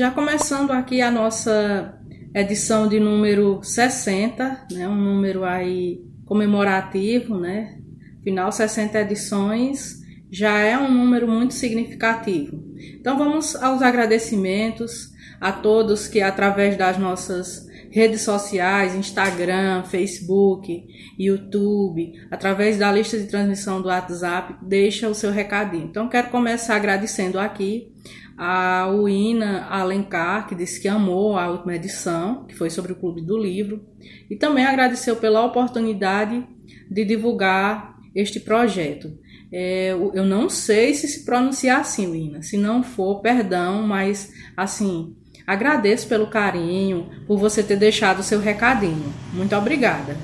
já começando aqui a nossa edição de número 60, né? Um número aí comemorativo, né? Final 60 edições já é um número muito significativo. Então vamos aos agradecimentos a todos que através das nossas redes sociais, Instagram, Facebook, YouTube, através da lista de transmissão do WhatsApp, deixa o seu recadinho. Então quero começar agradecendo aqui a Uina Alencar, que disse que amou a última edição, que foi sobre o Clube do Livro, e também agradeceu pela oportunidade de divulgar este projeto. É, eu não sei se se pronuncia assim, Uina. Se não for, perdão, mas assim, agradeço pelo carinho, por você ter deixado seu recadinho. Muito obrigada.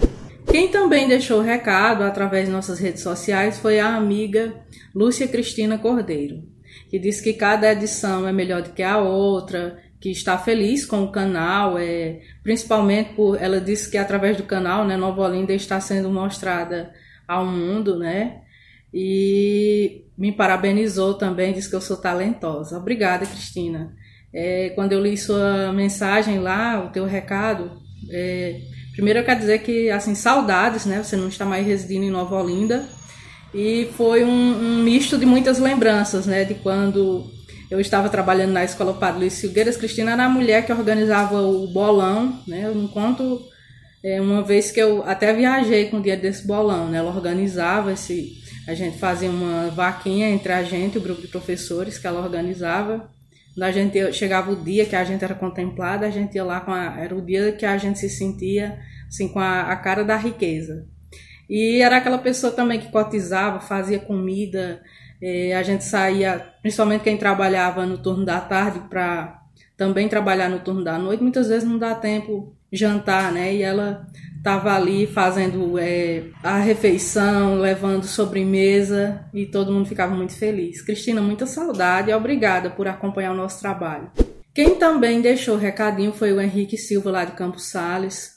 Quem também deixou o recado através de nossas redes sociais foi a amiga Lúcia Cristina Cordeiro que diz que cada edição é melhor do que a outra, que está feliz com o canal, é, principalmente por ela disse que através do canal, né, Nova Olinda está sendo mostrada ao mundo, né? E me parabenizou também, disse que eu sou talentosa. Obrigada, Cristina. É, quando eu li sua mensagem lá, o teu recado, é, primeiro eu quero dizer que, assim, saudades, né? Você não está mais residindo em Nova Olinda, e foi um, um, misto de muitas lembranças, né? De quando eu estava trabalhando na escola Padre Luiz Silgueiras, Cristina era a mulher que organizava o bolão, né? Enquanto é, uma vez que eu até viajei com o dia desse bolão, né? Ela organizava esse, a gente fazia uma vaquinha entre a gente, o grupo de professores que ela organizava. Quando a gente chegava o dia que a gente era contemplada, a gente ia lá com a, era o dia que a gente se sentia assim com a, a cara da riqueza. E era aquela pessoa também que cotizava, fazia comida. É, a gente saía, principalmente quem trabalhava no turno da tarde, para também trabalhar no turno da noite. Muitas vezes não dá tempo jantar, né? E ela estava ali fazendo é, a refeição, levando sobremesa e todo mundo ficava muito feliz. Cristina, muita saudade e obrigada por acompanhar o nosso trabalho. Quem também deixou recadinho foi o Henrique Silva, lá de Campos Sales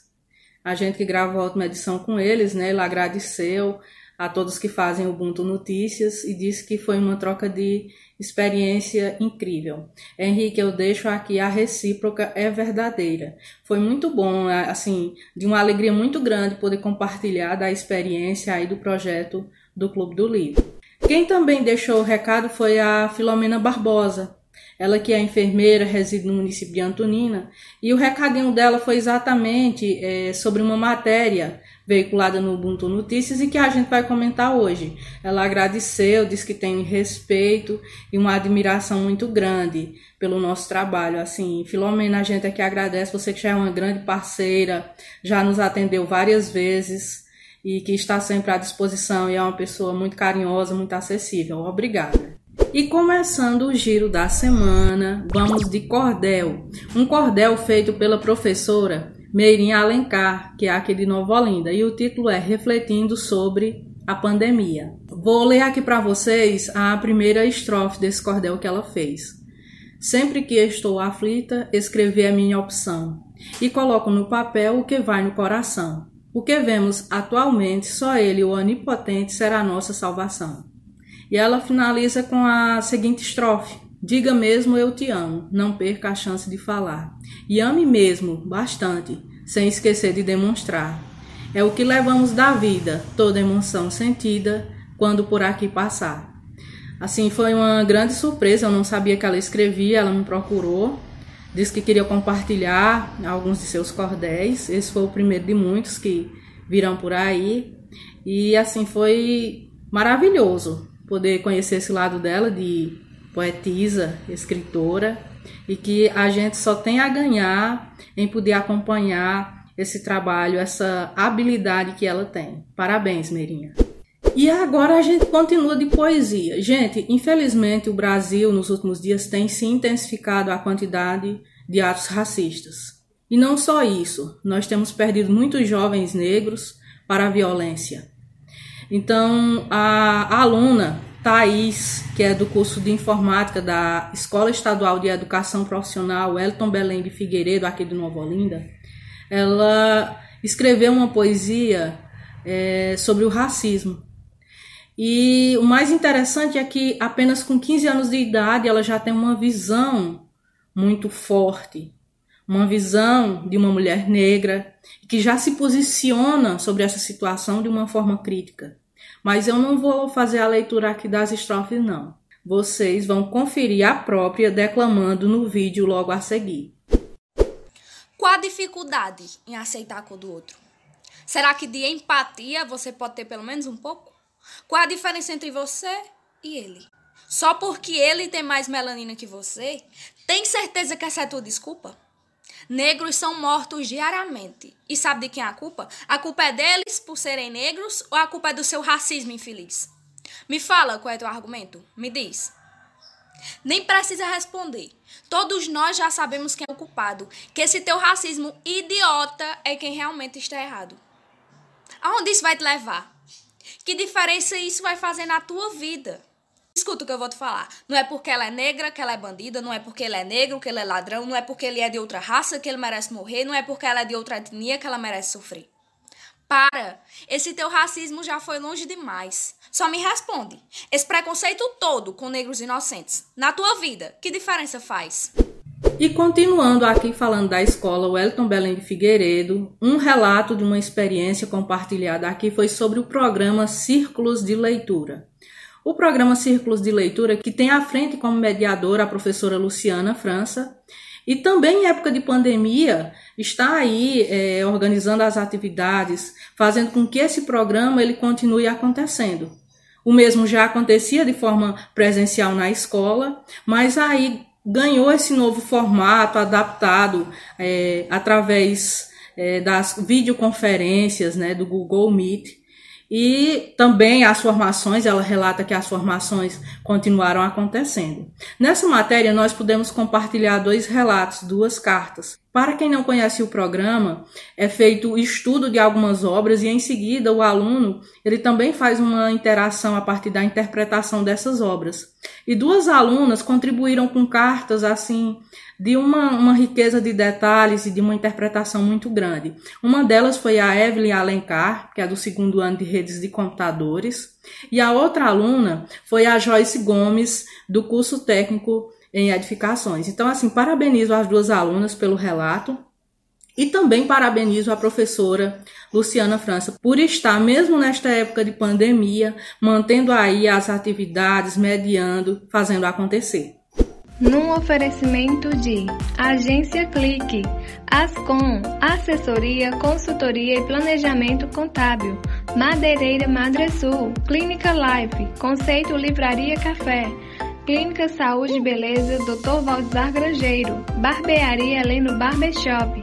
a gente que gravou a última edição com eles, né? Ele agradeceu a todos que fazem o Ubuntu Notícias e disse que foi uma troca de experiência incrível. Henrique, eu deixo aqui a recíproca é verdadeira. Foi muito bom, assim, de uma alegria muito grande poder compartilhar da experiência aí do projeto do Clube do Livro. Quem também deixou o recado foi a Filomena Barbosa, ela que é enfermeira, reside no município de Antonina, e o recadinho dela foi exatamente é, sobre uma matéria veiculada no Ubuntu Notícias e que a gente vai comentar hoje. Ela agradeceu, disse que tem respeito e uma admiração muito grande pelo nosso trabalho. Assim, Filomena, a gente aqui agradece, você que já é uma grande parceira, já nos atendeu várias vezes e que está sempre à disposição e é uma pessoa muito carinhosa, muito acessível. Obrigada. E começando o giro da semana, vamos de cordel. Um cordel feito pela professora Meirinha Alencar, que é aqui de Nova Olinda, e o título é Refletindo sobre a pandemia. Vou ler aqui para vocês a primeira estrofe desse cordel que ela fez. Sempre que estou aflita, escrever é minha opção e coloco no papel o que vai no coração. O que vemos atualmente, só Ele, o Onipotente, será a nossa salvação. E ela finaliza com a seguinte estrofe: Diga mesmo eu te amo, não perca a chance de falar. E ame mesmo, bastante, sem esquecer de demonstrar. É o que levamos da vida, toda emoção sentida, quando por aqui passar. Assim, foi uma grande surpresa, eu não sabia que ela escrevia, ela me procurou, disse que queria compartilhar alguns de seus cordéis. Esse foi o primeiro de muitos que virão por aí. E assim, foi maravilhoso poder conhecer esse lado dela de poetisa, escritora, e que a gente só tem a ganhar em poder acompanhar esse trabalho, essa habilidade que ela tem. Parabéns, Meirinha. E agora a gente continua de poesia. Gente, infelizmente o Brasil nos últimos dias tem se intensificado a quantidade de atos racistas. E não só isso, nós temos perdido muitos jovens negros para a violência. Então, a, a aluna Thais, que é do curso de informática da Escola Estadual de Educação Profissional Elton Belém de Figueiredo, aqui de Nova Olinda, ela escreveu uma poesia é, sobre o racismo. E o mais interessante é que apenas com 15 anos de idade ela já tem uma visão muito forte, uma visão de uma mulher negra que já se posiciona sobre essa situação de uma forma crítica. Mas eu não vou fazer a leitura aqui das estrofes, não. Vocês vão conferir a própria declamando no vídeo logo a seguir. Qual a dificuldade em aceitar a cor do outro? Será que de empatia você pode ter pelo menos um pouco? Qual a diferença entre você e ele? Só porque ele tem mais melanina que você, tem certeza que essa é a tua desculpa? Negros são mortos diariamente. E sabe de quem é a culpa? A culpa é deles por serem negros ou a culpa é do seu racismo infeliz? Me fala qual é teu argumento. Me diz. Nem precisa responder. Todos nós já sabemos quem é o culpado. Que esse teu racismo idiota é quem realmente está errado. Aonde isso vai te levar? Que diferença isso vai fazer na tua vida? Escuta o que eu vou te falar. Não é porque ela é negra que ela é bandida, não é porque ele é negro que ele é ladrão, não é porque ele é de outra raça que ele merece morrer, não é porque ela é de outra etnia que ela merece sofrer. Para! Esse teu racismo já foi longe demais. Só me responde. Esse preconceito todo com negros inocentes, na tua vida, que diferença faz? E continuando aqui falando da escola Wellington Belém de Figueiredo, um relato de uma experiência compartilhada aqui foi sobre o programa Círculos de Leitura. O programa Círculos de Leitura, que tem à frente como mediadora a professora Luciana França, e também em época de pandemia, está aí é, organizando as atividades, fazendo com que esse programa ele continue acontecendo. O mesmo já acontecia de forma presencial na escola, mas aí ganhou esse novo formato adaptado é, através é, das videoconferências né, do Google Meet. E também as formações, ela relata que as formações continuaram acontecendo. Nessa matéria, nós pudemos compartilhar dois relatos, duas cartas. Para quem não conhece o programa, é feito o estudo de algumas obras e em seguida o aluno ele também faz uma interação a partir da interpretação dessas obras. E duas alunas contribuíram com cartas assim de uma, uma riqueza de detalhes e de uma interpretação muito grande. Uma delas foi a Evelyn Alencar, que é do segundo ano de redes de computadores, e a outra aluna foi a Joyce Gomes, do curso técnico em edificações. Então, assim, parabenizo as duas alunas pelo relato e também parabenizo a professora Luciana França por estar, mesmo nesta época de pandemia, mantendo aí as atividades, mediando, fazendo acontecer num oferecimento de Agência Clique, Ascom, Assessoria, Consultoria e Planejamento Contábil, Madeireira Madresul, Clínica Life, Conceito Livraria Café, Clínica Saúde e Beleza Dr. Valdizar Grangeiro, Barbearia Heleno Barbershop,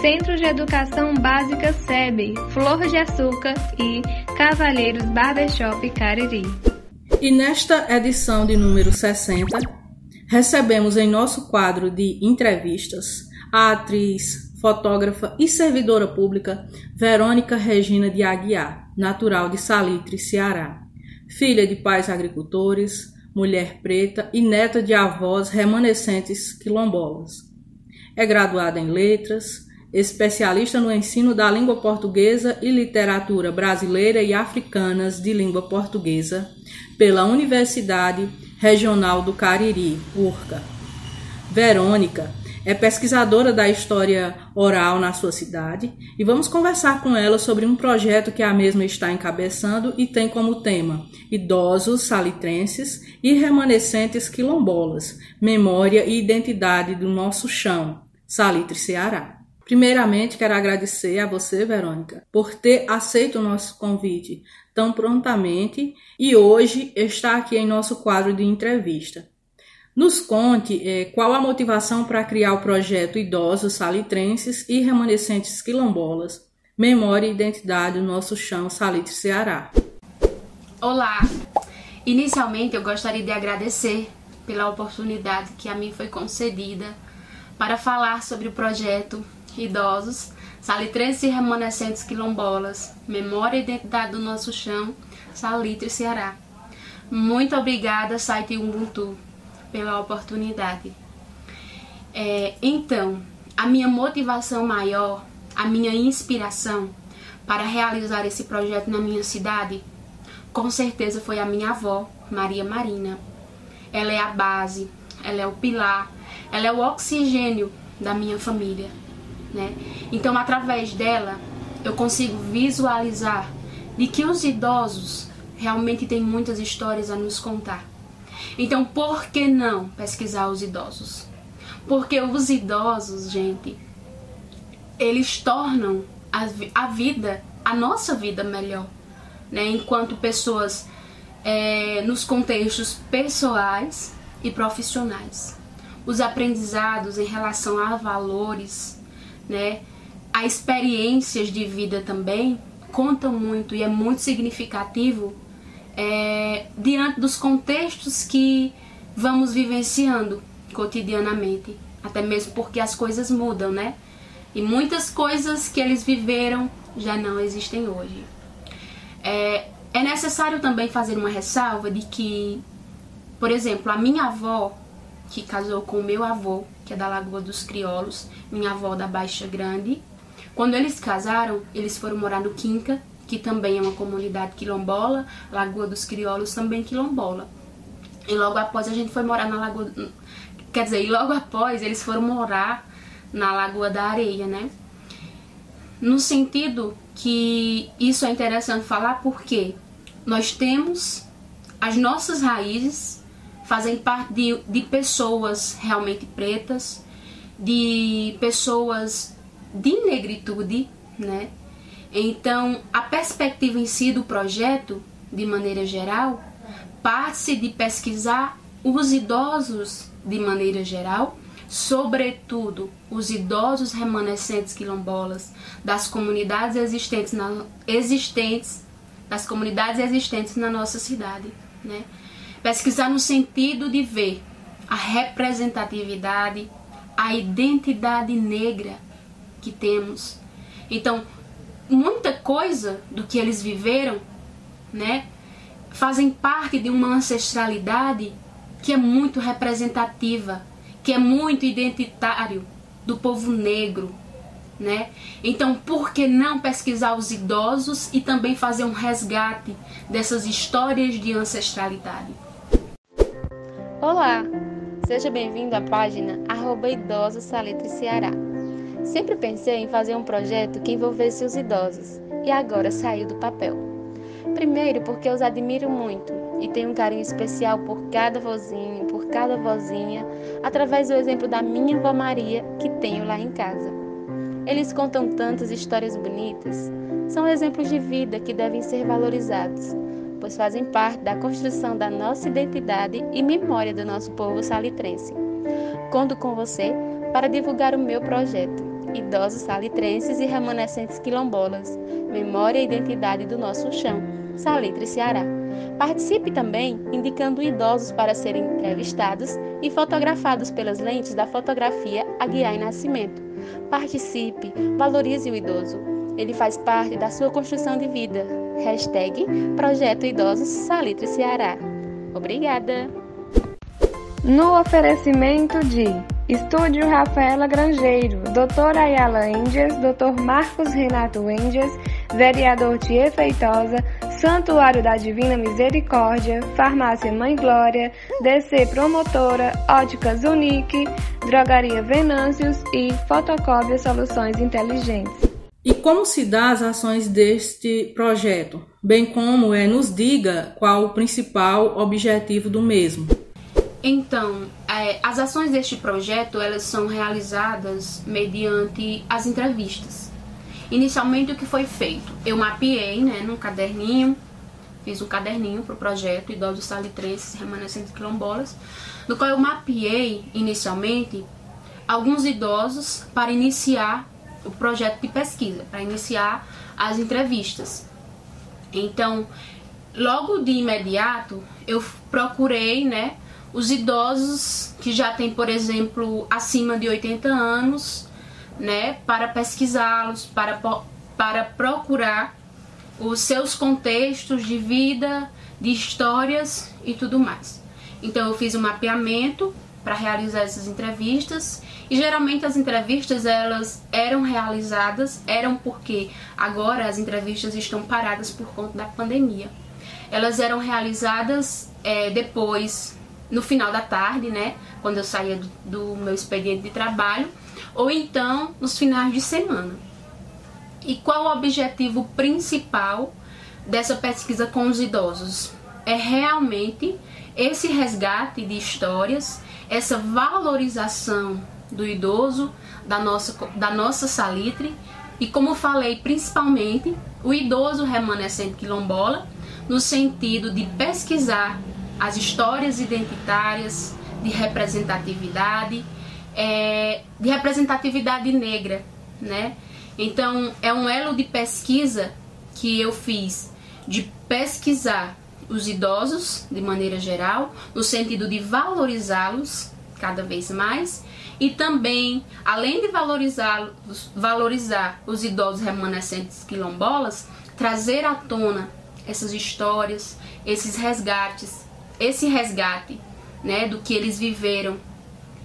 Centro de Educação Básica SEB, Flor de Açúcar e Cavalheiros Barbershop Cariri. E nesta edição de número 60, recebemos em nosso quadro de entrevistas a atriz, fotógrafa e servidora pública Verônica Regina de Aguiar, natural de Salitre, Ceará. Filha de pais agricultores, mulher preta e neta de avós remanescentes quilombolas. É graduada em letras, especialista no ensino da língua portuguesa e literatura brasileira e africanas de língua portuguesa pela Universidade Regional do Cariri, URCA. Verônica é pesquisadora da história oral na sua cidade e vamos conversar com ela sobre um projeto que a mesma está encabeçando e tem como tema Idosos salitrenses e remanescentes quilombolas, memória e identidade do nosso chão, Salitre Ceará. Primeiramente, quero agradecer a você, Verônica, por ter aceito o nosso convite tão prontamente e hoje está aqui em nosso quadro de entrevista. Nos conte é, qual a motivação para criar o projeto Idosos Salitrenses e Remanescentes Quilombolas, Memória e Identidade do Nosso Chão Salitre Ceará. Olá! Inicialmente eu gostaria de agradecer pela oportunidade que a mim foi concedida para falar sobre o projeto Idosos Salitrenses e remanescentes quilombolas, memória e identidade do nosso chão, Salitre, Ceará. Muito obrigada, site Ubuntu, pela oportunidade. É, então, a minha motivação maior, a minha inspiração para realizar esse projeto na minha cidade, com certeza foi a minha avó, Maria Marina. Ela é a base, ela é o pilar, ela é o oxigênio da minha família, né? Então, através dela, eu consigo visualizar de que os idosos realmente têm muitas histórias a nos contar. Então, por que não pesquisar os idosos? Porque os idosos, gente, eles tornam a, a vida, a nossa vida melhor, né? Enquanto pessoas é, nos contextos pessoais e profissionais. Os aprendizados em relação a valores, né? A experiências de vida também contam muito e é muito significativo é, diante dos contextos que vamos vivenciando cotidianamente, até mesmo porque as coisas mudam, né? E muitas coisas que eles viveram já não existem hoje. É, é necessário também fazer uma ressalva de que, por exemplo, a minha avó, que casou com o meu avô, que é da Lagoa dos Crioulos, minha avó da Baixa Grande, quando eles casaram, eles foram morar no Quinca, que também é uma comunidade quilombola, Lagoa dos Crioulos também quilombola. E logo após a gente foi morar na Lagoa. Quer dizer, e logo após eles foram morar na Lagoa da Areia, né? No sentido que isso é interessante falar porque nós temos as nossas raízes fazem parte de, de pessoas realmente pretas, de pessoas de negritude, né? Então, a perspectiva em si do projeto, de maneira geral, parte de pesquisar os idosos de maneira geral, sobretudo os idosos remanescentes quilombolas das comunidades existentes, na, existentes das comunidades existentes na nossa cidade, né? Pesquisar no sentido de ver a representatividade, a identidade negra que temos. Então, muita coisa do que eles viveram, né, fazem parte de uma ancestralidade que é muito representativa, que é muito identitário do povo negro, né? Então, por que não pesquisar os idosos e também fazer um resgate dessas histórias de ancestralidade? Olá, seja bem-vindo à página arroba Idosos Ceará. Sempre pensei em fazer um projeto que envolvesse os idosos e agora saiu do papel. Primeiro, porque os admiro muito e tenho um carinho especial por cada vozinho, por cada vozinha, através do exemplo da minha avó Maria que tenho lá em casa. Eles contam tantas histórias bonitas, são exemplos de vida que devem ser valorizados, pois fazem parte da construção da nossa identidade e memória do nosso povo salitrense. Conto com você para divulgar o meu projeto idosos salitrenses e remanescentes quilombolas, memória e identidade do nosso chão, Salitre Ceará. Participe também indicando idosos para serem entrevistados e fotografados pelas lentes da fotografia Aguiar Nascimento. Participe, valorize o idoso. Ele faz parte da sua construção de vida. Hashtag Projeto Idosos Salitre Ceará. Obrigada! No oferecimento de Estúdio Rafaela Grangeiro, Doutor Ayala Índias, Doutor Marcos Renato Índias, Vereador Tia Feitosa, Santuário da Divina Misericórdia, Farmácia Mãe Glória, DC Promotora, Óticas Unique, Drogaria Venâncios e Fotocópia Soluções Inteligentes. E como se dá as ações deste projeto? Bem como é, nos diga qual o principal objetivo do mesmo. Então, é, as ações deste projeto elas são realizadas mediante as entrevistas. Inicialmente, o que foi feito? Eu mapeei né, num caderninho, fiz um caderninho para o projeto Idosos Salitrenses Remanescentes Quilombolas, no qual eu mapeei inicialmente alguns idosos para iniciar o projeto de pesquisa, para iniciar as entrevistas. Então, logo de imediato, eu procurei, né, os idosos que já têm, por exemplo, acima de 80 anos, né, para pesquisá-los, para, para procurar os seus contextos de vida, de histórias e tudo mais. Então eu fiz um mapeamento para realizar essas entrevistas e geralmente as entrevistas elas eram realizadas eram porque agora as entrevistas estão paradas por conta da pandemia. Elas eram realizadas é, depois no final da tarde, né? Quando eu saía do, do meu expediente de trabalho, ou então nos finais de semana. E qual o objetivo principal dessa pesquisa com os idosos? É realmente esse resgate de histórias, essa valorização do idoso, da nossa, da nossa salitre, e como falei, principalmente o idoso remanescente quilombola, no sentido de pesquisar as histórias identitárias, de representatividade, é, de representatividade negra, né? Então é um elo de pesquisa que eu fiz de pesquisar os idosos de maneira geral, no sentido de valorizá-los cada vez mais e também, além de valorizar, valorizar os idosos remanescentes quilombolas, trazer à tona essas histórias, esses resgates, esse resgate né, do que eles viveram,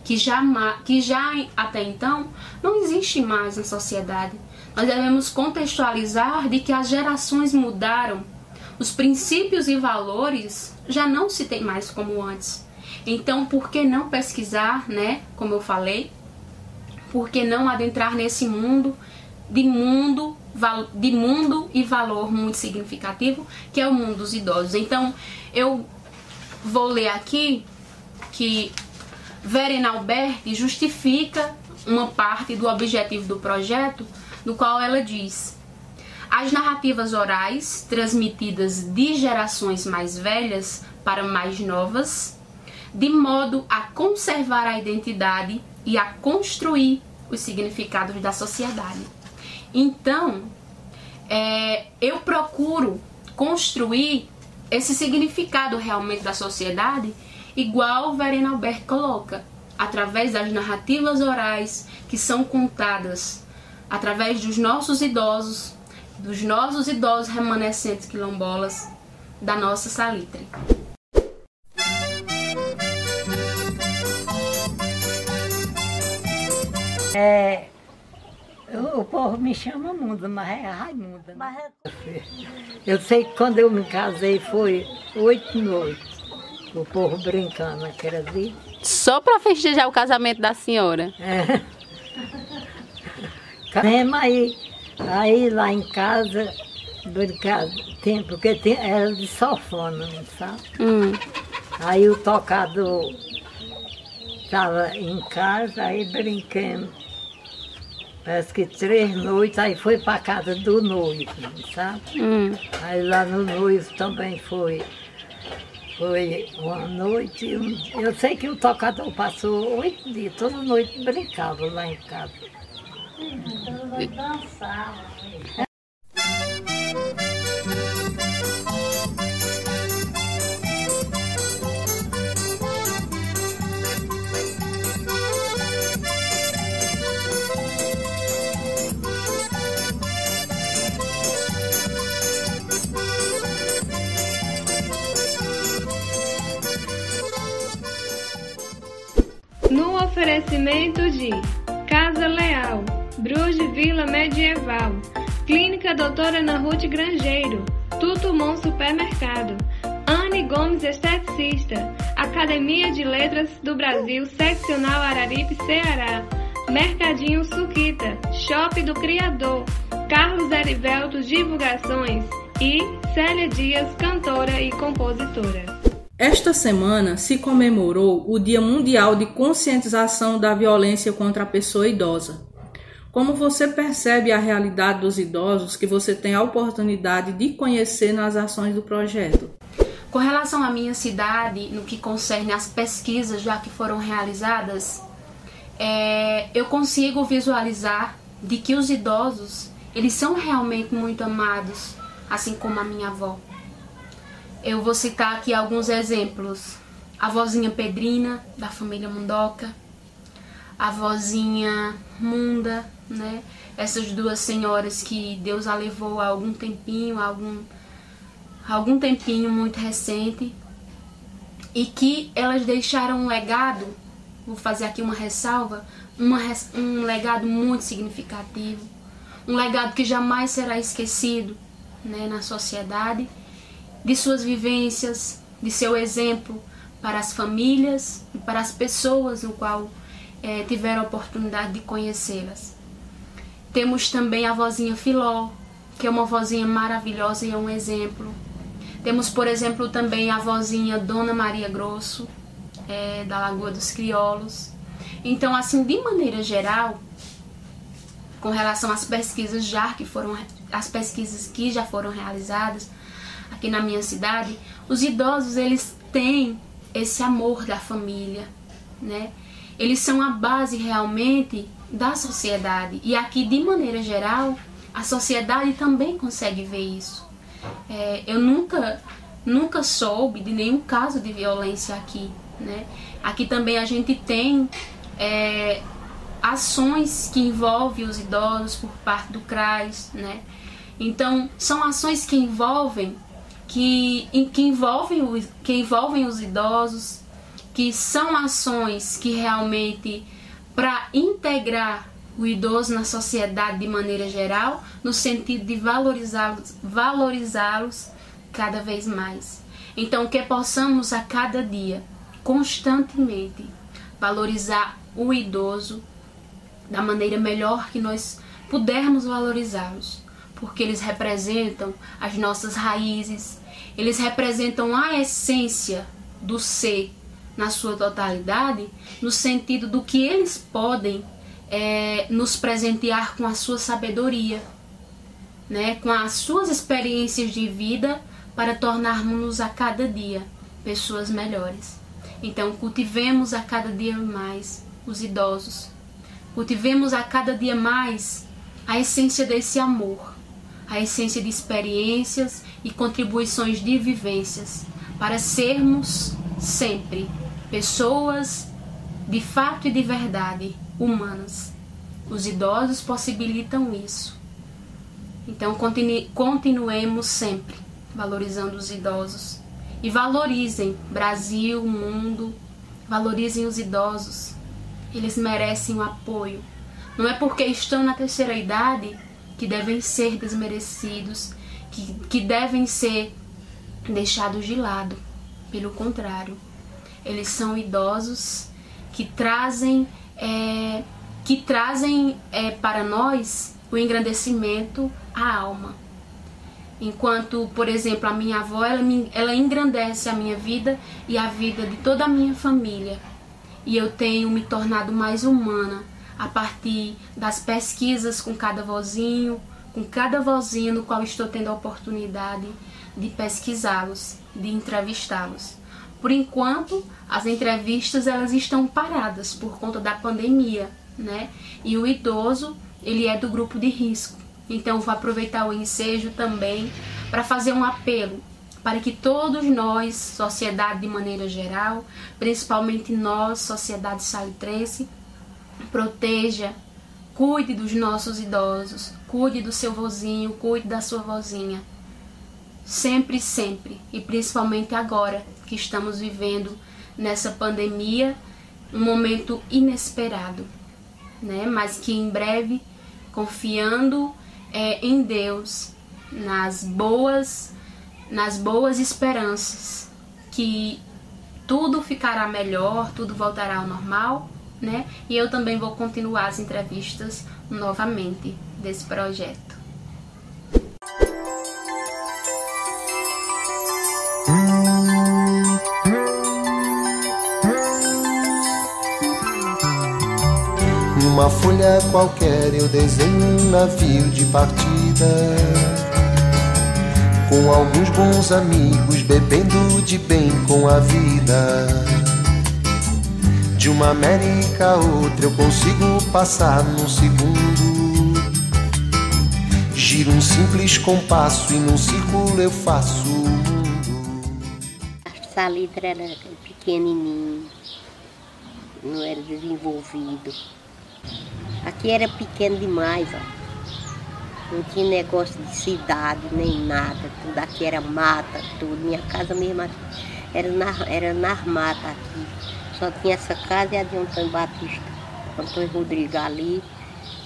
que já, que já até então não existe mais na sociedade. Nós devemos contextualizar de que as gerações mudaram, os princípios e valores já não se tem mais como antes. Então, por que não pesquisar, né? Como eu falei, por que não adentrar nesse mundo de mundo de mundo e valor muito significativo, que é o mundo dos idosos. Então, eu vou ler aqui que Verena Alberti justifica uma parte do objetivo do projeto, no qual ela diz: as narrativas orais transmitidas de gerações mais velhas para mais novas, de modo a conservar a identidade e a construir os significados da sociedade. Então, é, eu procuro construir esse significado realmente da sociedade, igual Verena Albert coloca, através das narrativas orais que são contadas através dos nossos idosos, dos nossos idosos remanescentes quilombolas, da nossa salitre. É, o povo me chama Munda, mas é Raimunda. Mas é... Eu sei que quando eu me casei foi oito noites. O povo brincando naquela dia. Só para festejar o casamento da senhora? É. Mesmo aí, aí lá em casa, brincado, tem, porque tem, era de sofona, não sabe? Hum. Aí o tocador estava em casa, aí brincando. Parece que três noites, aí foi para casa do noivo, sabe? Hum. Aí lá no noivo também foi. Foi uma noite, eu sei que o tocador passou oito dias, toda noite brincava lá em casa. Hum, dançava. Oferecimento de Casa Leal, Bruges Vila Medieval, Clínica Doutora Ana Ruth Grangeiro, Tutumon Supermercado, Anne Gomes Esteticista, Academia de Letras do Brasil, Seccional Araripe, Ceará, Mercadinho Suquita, Shop do Criador, Carlos Erivelto Divulgações e Célia Dias, cantora e compositora. Esta semana se comemorou o Dia Mundial de Conscientização da Violência contra a Pessoa Idosa. Como você percebe a realidade dos idosos que você tem a oportunidade de conhecer nas ações do projeto? Com relação à minha cidade, no que concerne às pesquisas já que foram realizadas, é, eu consigo visualizar de que os idosos eles são realmente muito amados, assim como a minha avó. Eu vou citar aqui alguns exemplos. A vozinha Pedrina, da família Mundoca. A vozinha Munda, né? Essas duas senhoras que Deus a levou há algum tempinho, algum, algum tempinho muito recente. E que elas deixaram um legado, vou fazer aqui uma ressalva, uma, um legado muito significativo. Um legado que jamais será esquecido né, na sociedade de suas vivências, de seu exemplo para as famílias e para as pessoas no qual é, tiveram a oportunidade de conhecê-las. Temos também a vozinha Filó, que é uma vozinha maravilhosa e é um exemplo. Temos, por exemplo, também a vozinha Dona Maria Grosso, é, da Lagoa dos Crioulos. Então, assim, de maneira geral, com relação às pesquisas já que foram as pesquisas que já foram realizadas aqui na minha cidade, os idosos eles têm esse amor da família, né? Eles são a base realmente da sociedade e aqui de maneira geral a sociedade também consegue ver isso. É, eu nunca nunca soube de nenhum caso de violência aqui, né? Aqui também a gente tem é, ações que envolvem os idosos por parte do CRAS, né? Então, são ações que envolvem que, que, envolvem, que envolvem os idosos, que são ações que realmente para integrar o idoso na sociedade de maneira geral, no sentido de valorizá-los valorizá-los cada vez mais. Então, que possamos a cada dia, constantemente, valorizar o idoso da maneira melhor que nós pudermos valorizá-los, porque eles representam as nossas raízes, eles representam a essência do ser na sua totalidade, no sentido do que eles podem é, nos presentear com a sua sabedoria, né, com as suas experiências de vida para tornarmos-nos a cada dia pessoas melhores. Então, cultivemos a cada dia mais os idosos, cultivemos a cada dia mais a essência desse amor, a essência de experiências e contribuições de vivências, para sermos sempre pessoas de fato e de verdade humanas. Os idosos possibilitam isso. Então continue, continuemos sempre valorizando os idosos e valorizem Brasil, mundo, valorizem os idosos. Eles merecem o apoio. Não é porque estão na terceira idade que devem ser desmerecidos, que, que devem ser deixados de lado. Pelo contrário, eles são idosos que trazem é, que trazem é, para nós o engrandecimento à alma. Enquanto, por exemplo, a minha avó, ela, me, ela engrandece a minha vida e a vida de toda a minha família. E eu tenho me tornado mais humana a partir das pesquisas com cada vozinho, com cada vozinho no qual estou tendo a oportunidade de pesquisá-los, de entrevistá-los. Por enquanto, as entrevistas elas estão paradas por conta da pandemia, né? E o idoso, ele é do grupo de risco. Então, vou aproveitar o ensejo também para fazer um apelo para que todos nós, sociedade de maneira geral, principalmente nós, sociedade salitrense, proteja, cuide dos nossos idosos, cuide do seu vozinho, cuide da sua vozinha. Sempre, sempre, e principalmente agora que estamos vivendo nessa pandemia, um momento inesperado, né? Mas que em breve, confiando é, em Deus, nas boas, nas boas esperanças, que tudo ficará melhor, tudo voltará ao normal, né? E eu também vou continuar as entrevistas novamente desse projeto. Numa folha qualquer eu desenho um navio de partida Com alguns bons amigos bebendo de bem com a vida De uma América a outra eu consigo passar num segundo Giro um simples compasso e num círculo eu faço o mundo Essa letra era pequenininho, não era desenvolvido Aqui era pequeno demais, ó. Não tinha negócio de cidade nem nada. Tudo aqui era mata, tudo. Minha casa mesmo era na, era nas matas aqui. Só tinha essa casa e a de Antônio Batista, Antônio Rodrigo ali,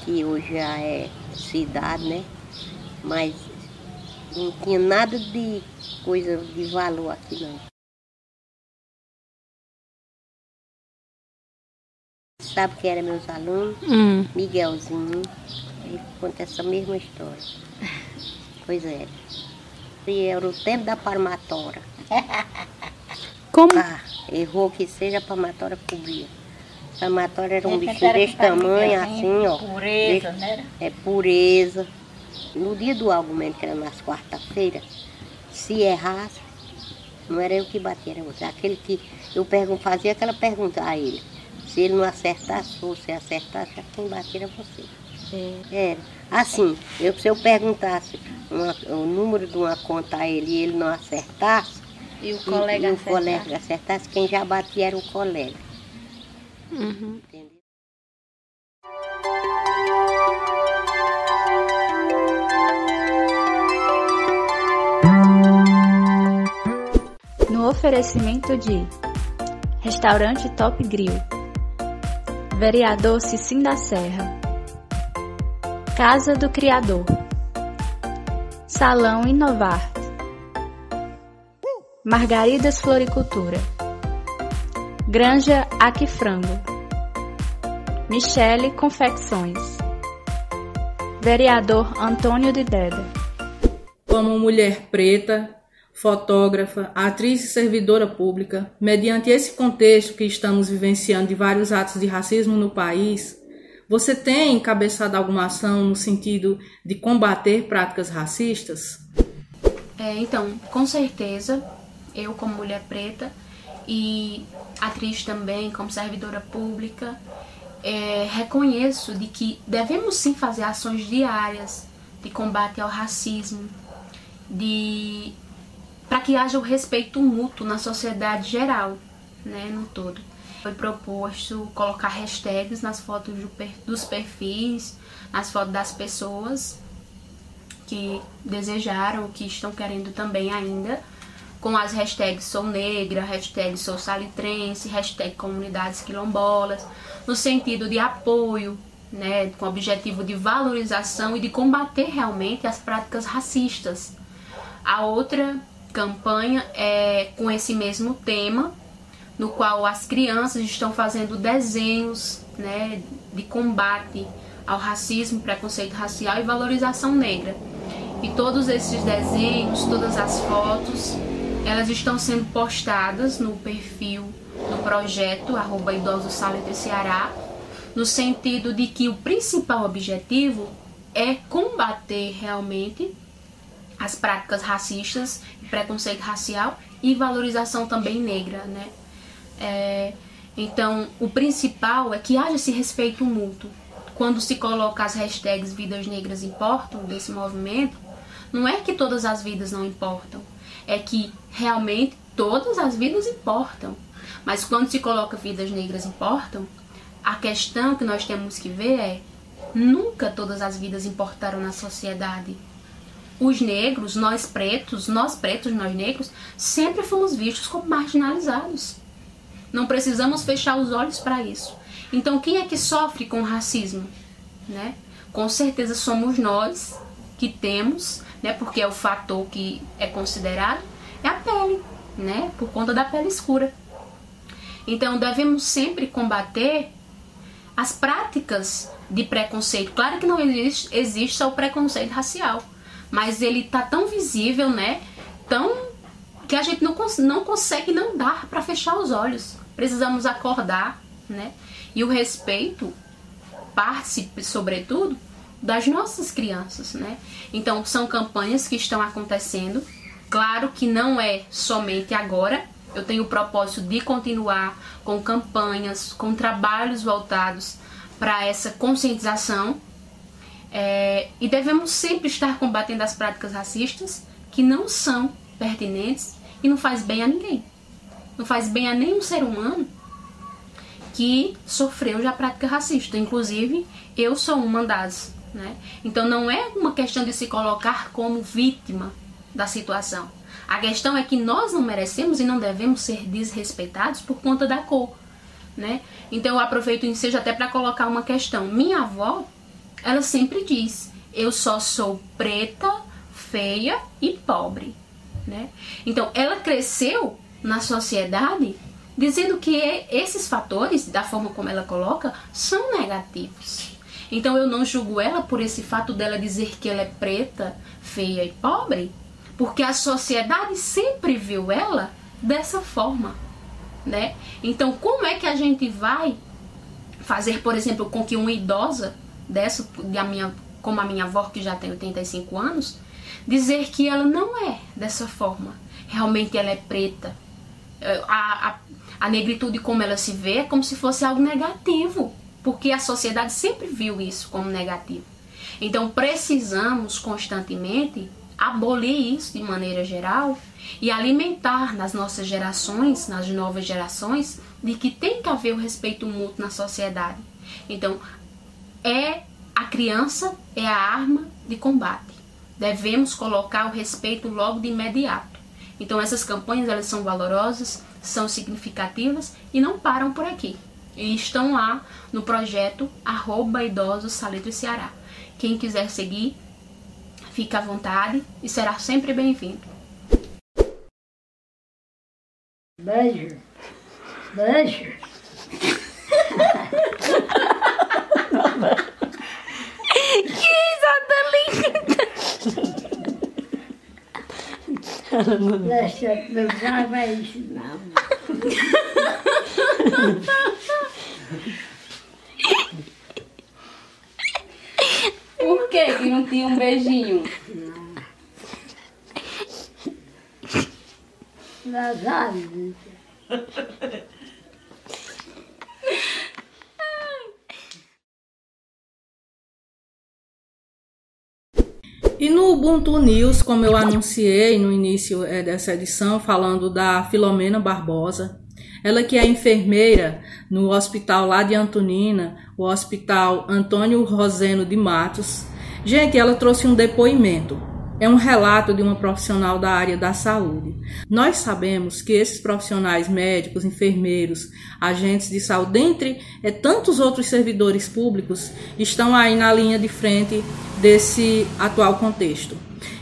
que hoje já é cidade, né? Mas não tinha nada de coisa de valor aqui não. Sabe quem eram meus alunos? Hum. Miguelzinho. Ele conta essa mesma história. Pois é. E era o tempo da parmatória. Como? Ah errou que seja a palmatória cobria. A palmatória era um bichinho desse tamanho, assim, ó. Pureza, Desse- né? É pureza. No dia do argumento, que era nas quarta-feiras, se errasse, não era eu que batia, era você. Aquele que eu pergun- fazia aquela pergunta a ele. Se ele não acertasse, ou se acertasse, quem batia era você. Era. Assim, eu, se eu perguntasse uma- o número de uma conta a ele e ele não acertasse, E o e- colega e o acertar. colega acertasse, quem já batia era o colega. Uhum. No oferecimento de Restaurante Top Grill, Vereador Cicim da Serra, Casa do Criador, Salão Inovar, Margaridas Floricultura, Granja Aquifrango, Michele Confecções, Vereador Antônio de Deda. como mulher preta, fotógrafa, atriz e servidora pública, mediante esse contexto que estamos vivenciando de vários atos de racismo no país, você tem encabeçado alguma ação no sentido de combater práticas racistas? É, então, com certeza, eu como mulher preta e atriz também, como servidora pública, é, reconheço de que devemos sim fazer ações diárias de combate ao racismo, de para que haja o respeito mútuo na sociedade geral, né, no todo. Foi proposto colocar hashtags nas fotos do dos perfis, nas fotos das pessoas que desejaram, que estão querendo também ainda, com as hashtags sou negra, hashtag sou salitrense, hashtag comunidades quilombolas, no sentido de apoio, né, com o objetivo de valorização e de combater realmente as práticas racistas. A outra campanha é com esse mesmo tema, no qual as crianças estão fazendo desenhos né, de combate ao racismo, preconceito racial e valorização negra. E todos esses desenhos, todas as fotos, elas estão sendo postadas no perfil do projeto arroba Ceará, no sentido de que o principal objetivo é combater realmente as práticas racistas, preconceito racial e valorização também negra, né? É, então, o principal é que haja esse respeito mútuo. Quando se coloca as hashtags Vidas Negras Importam desse movimento, não é que todas as vidas não importam, é que realmente todas as vidas importam. Mas quando se coloca Vidas Negras Importam, a questão que nós temos que ver é: nunca todas as vidas importaram na sociedade os negros, nós pretos, nós pretos, nós negros, sempre fomos vistos como marginalizados. Não precisamos fechar os olhos para isso. Então, quem é que sofre com o racismo? Né? Com certeza somos nós que temos, né, porque é o fator que é considerado, é a pele, né, por conta da pele escura. Então, devemos sempre combater as práticas de preconceito. Claro que não existe, existe só o preconceito racial, mas ele tá tão visível, né? Tão que a gente não, cons não consegue não dar para fechar os olhos. Precisamos acordar, né? E o respeito parte, sobretudo, das nossas crianças, né? Então, são campanhas que estão acontecendo. Claro que não é somente agora. Eu tenho o propósito de continuar com campanhas, com trabalhos voltados para essa conscientização. É, e devemos sempre estar combatendo as práticas racistas que não são pertinentes e não faz bem a ninguém. Não faz bem a nenhum ser humano que sofreu já prática racista. Inclusive, eu sou uma das. Né? Então, não é uma questão de se colocar como vítima da situação. A questão é que nós não merecemos e não devemos ser desrespeitados por conta da cor. Né? Então, eu aproveito o ensejo até para colocar uma questão. Minha avó, ela sempre diz: eu só sou preta, feia e pobre. Né? Então, ela cresceu na sociedade dizendo que esses fatores, da forma como ela coloca, são negativos. Então eu não julgo ela por esse fato dela dizer que ela é preta, feia e pobre, porque a sociedade sempre viu ela dessa forma, né? Então como é que a gente vai fazer, por exemplo, com que uma idosa dessa, da minha, como a minha avó que já tem 85 anos, dizer que ela não é dessa forma. Realmente ela é preta. É, a, a, a negritude como ela se vê é como se fosse algo negativo, porque a sociedade sempre viu isso como negativo. Então precisamos constantemente abolir isso de maneira geral e alimentar nas nossas gerações, nas novas gerações, de que tem que haver o respeito mútuo na sociedade. Então, é a criança é a arma de combate. Devemos colocar o respeito logo de imediato. Então essas campanhas elas são valorosas, são significativas e não param por aqui. E estão lá no projeto arroba idosos Salitre Ceará. Quem quiser seguir, fica à vontade e será sempre bem-vindo. Beijo. Beijo. que risada linda! Deixa eu não isso, não. Por que que não tinha um beijinho? Nazário. E no Ubuntu News, como eu anunciei no início é, dessa edição, falando da Filomena Barbosa, ela que é enfermeira no hospital lá de Antonina, o Hospital Antônio Roseno de Matos. Gente, ela trouxe um depoimento é um relato de uma profissional da área da saúde. Nós sabemos que esses profissionais médicos, enfermeiros, agentes de saúde, dentre é, tantos outros servidores públicos, estão aí na linha de frente desse atual contexto.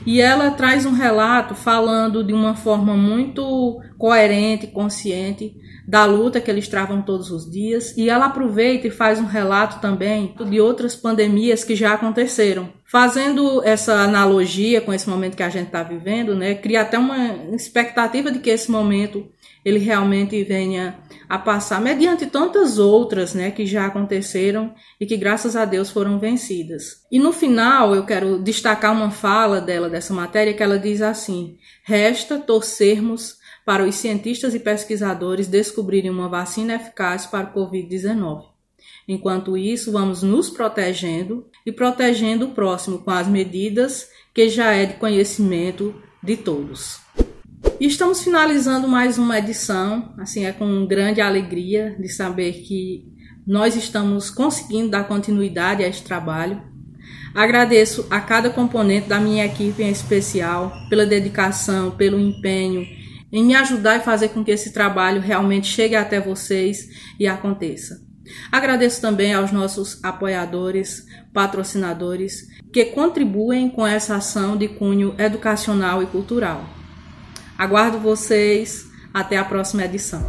E ela traz um relato falando de uma forma muito coerente, consciente, da luta que eles travam todos os dias, e ela aproveita e faz um relato também de outras pandemias que já aconteceram. Fazendo essa analogia com esse momento que a gente está vivendo, né, cria até uma expectativa de que esse momento ele realmente venha a passar, mediante tantas outras né, que já aconteceram e que, graças a Deus, foram vencidas. E no final, eu quero destacar uma fala dela, dessa matéria, que ela diz assim: resta torcermos para os cientistas e pesquisadores descobrirem uma vacina eficaz para o Covid-19. Enquanto isso, vamos nos protegendo e protegendo o próximo com as medidas que já é de conhecimento de todos. E estamos finalizando mais uma edição, assim é com grande alegria de saber que nós estamos conseguindo dar continuidade a este trabalho. Agradeço a cada componente da minha equipe em especial pela dedicação, pelo empenho em me ajudar e fazer com que esse trabalho realmente chegue até vocês e aconteça. Agradeço também aos nossos apoiadores, patrocinadores, que contribuem com essa ação de cunho educacional e cultural. Aguardo vocês. Até a próxima edição.